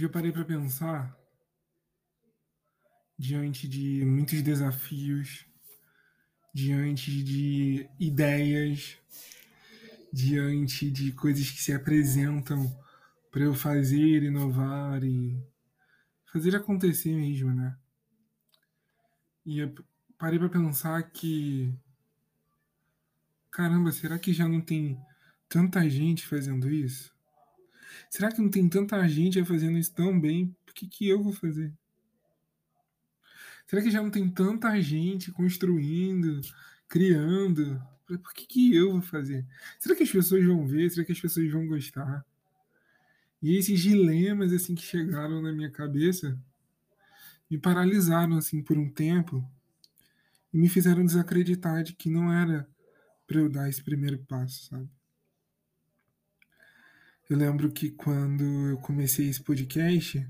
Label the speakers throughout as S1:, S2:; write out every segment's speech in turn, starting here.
S1: Já parei para pensar diante de muitos desafios, diante de ideias, diante de coisas que se apresentam para eu fazer, inovar e fazer acontecer mesmo, né? E eu parei para pensar que caramba, será que já não tem tanta gente fazendo isso? Será que não tem tanta gente fazendo isso tão bem? Por que, que eu vou fazer? Será que já não tem tanta gente construindo, criando? Por que, que eu vou fazer? Será que as pessoas vão ver? Será que as pessoas vão gostar? E esses dilemas assim que chegaram na minha cabeça me paralisaram assim por um tempo e me fizeram desacreditar de que não era para eu dar esse primeiro passo, sabe? Eu lembro que quando eu comecei esse podcast,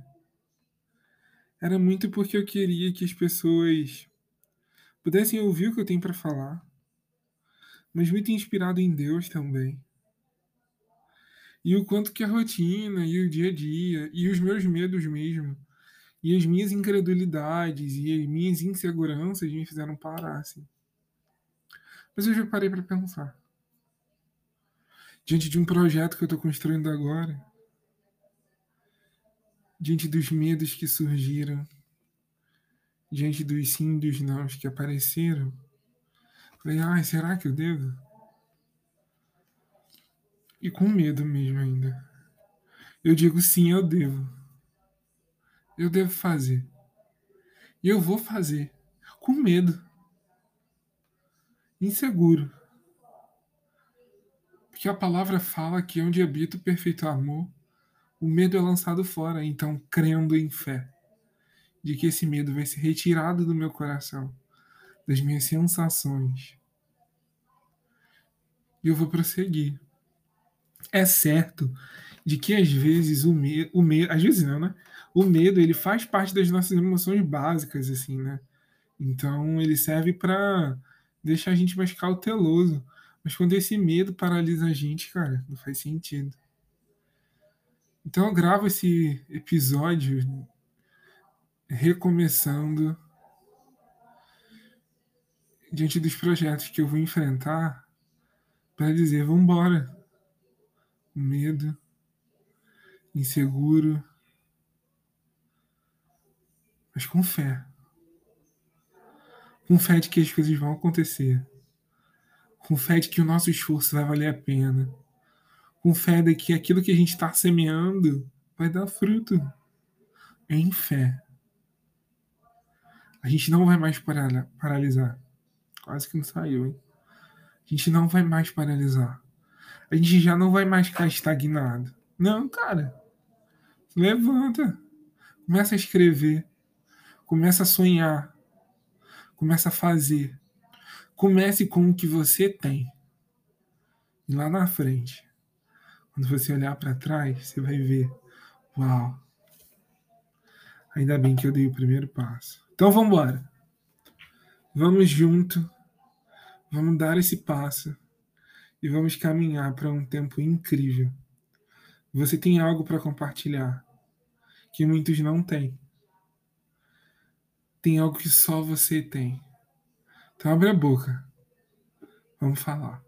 S1: era muito porque eu queria que as pessoas pudessem ouvir o que eu tenho para falar, mas muito inspirado em Deus também. E o quanto que a rotina e o dia a dia e os meus medos mesmo e as minhas incredulidades e as minhas inseguranças me fizeram parar assim. Mas eu já parei para pensar diante de um projeto que eu estou construindo agora, diante dos medos que surgiram, diante dos sim e dos não que apareceram, falei, ai, será que eu devo? E com medo mesmo ainda. Eu digo sim, eu devo. Eu devo fazer. E eu vou fazer. Com medo. Inseguro. Porque a palavra fala que onde habita o perfeito amor, o medo é lançado fora. Então, crendo em fé, de que esse medo vai ser retirado do meu coração, das minhas sensações, e eu vou prosseguir. É certo de que às vezes o medo, o medo, às vezes não, né? O medo ele faz parte das nossas emoções básicas, assim, né? Então ele serve para deixar a gente mais cauteloso mas quando esse medo paralisa a gente, cara, não faz sentido. Então eu gravo esse episódio recomeçando diante dos projetos que eu vou enfrentar para dizer vamos embora. Medo, inseguro, mas com fé. Com fé de que as coisas vão acontecer com fé de que o nosso esforço vai valer a pena, com fé de que aquilo que a gente está semeando vai dar fruto, em fé. A gente não vai mais paralisar. Quase que não saiu, hein? A gente não vai mais paralisar. A gente já não vai mais ficar estagnado. Não, cara. Levanta. Começa a escrever. Começa a sonhar. Começa a fazer. Comece com o que você tem. E lá na frente, quando você olhar para trás, você vai ver: Uau! Ainda bem que eu dei o primeiro passo. Então vamos embora. Vamos junto. Vamos dar esse passo e vamos caminhar para um tempo incrível. Você tem algo para compartilhar que muitos não têm. Tem algo que só você tem. Então abre a boca. Vamos falar.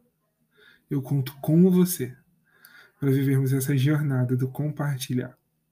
S1: Eu conto com você para vivermos essa jornada do compartilhar.